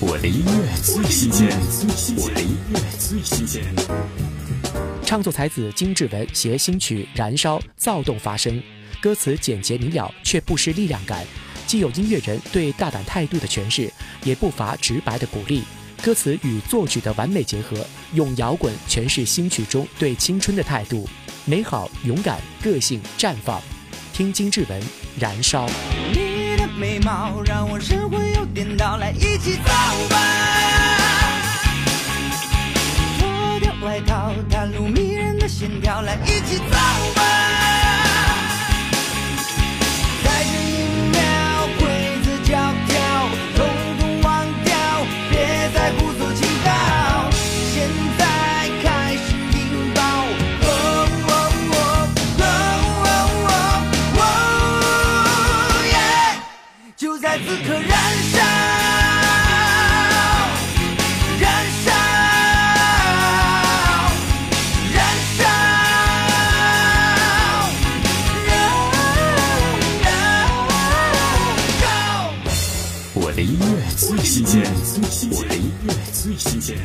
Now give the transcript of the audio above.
我的音乐最新鲜，我的音乐最新鲜。唱作才子金志文携新曲《燃烧》躁动发声，歌词简洁明了却不失力量感，既有音乐人对大胆态度的诠释，也不乏直白的鼓励。歌词与作曲的完美结合，用摇滚诠释新曲中对青春的态度，美好、勇敢、个性绽放。听金志文《燃烧》。来一起走吧。脱掉外套，袒露迷人的线条，来一起走吧。在这一秒，规则教条，统统忘掉，别再胡诌情报。现在开始引爆。哦哦哦哦哦哦耶！就在此刻燃烧，我的音乐最新鲜，我的音乐最新鲜。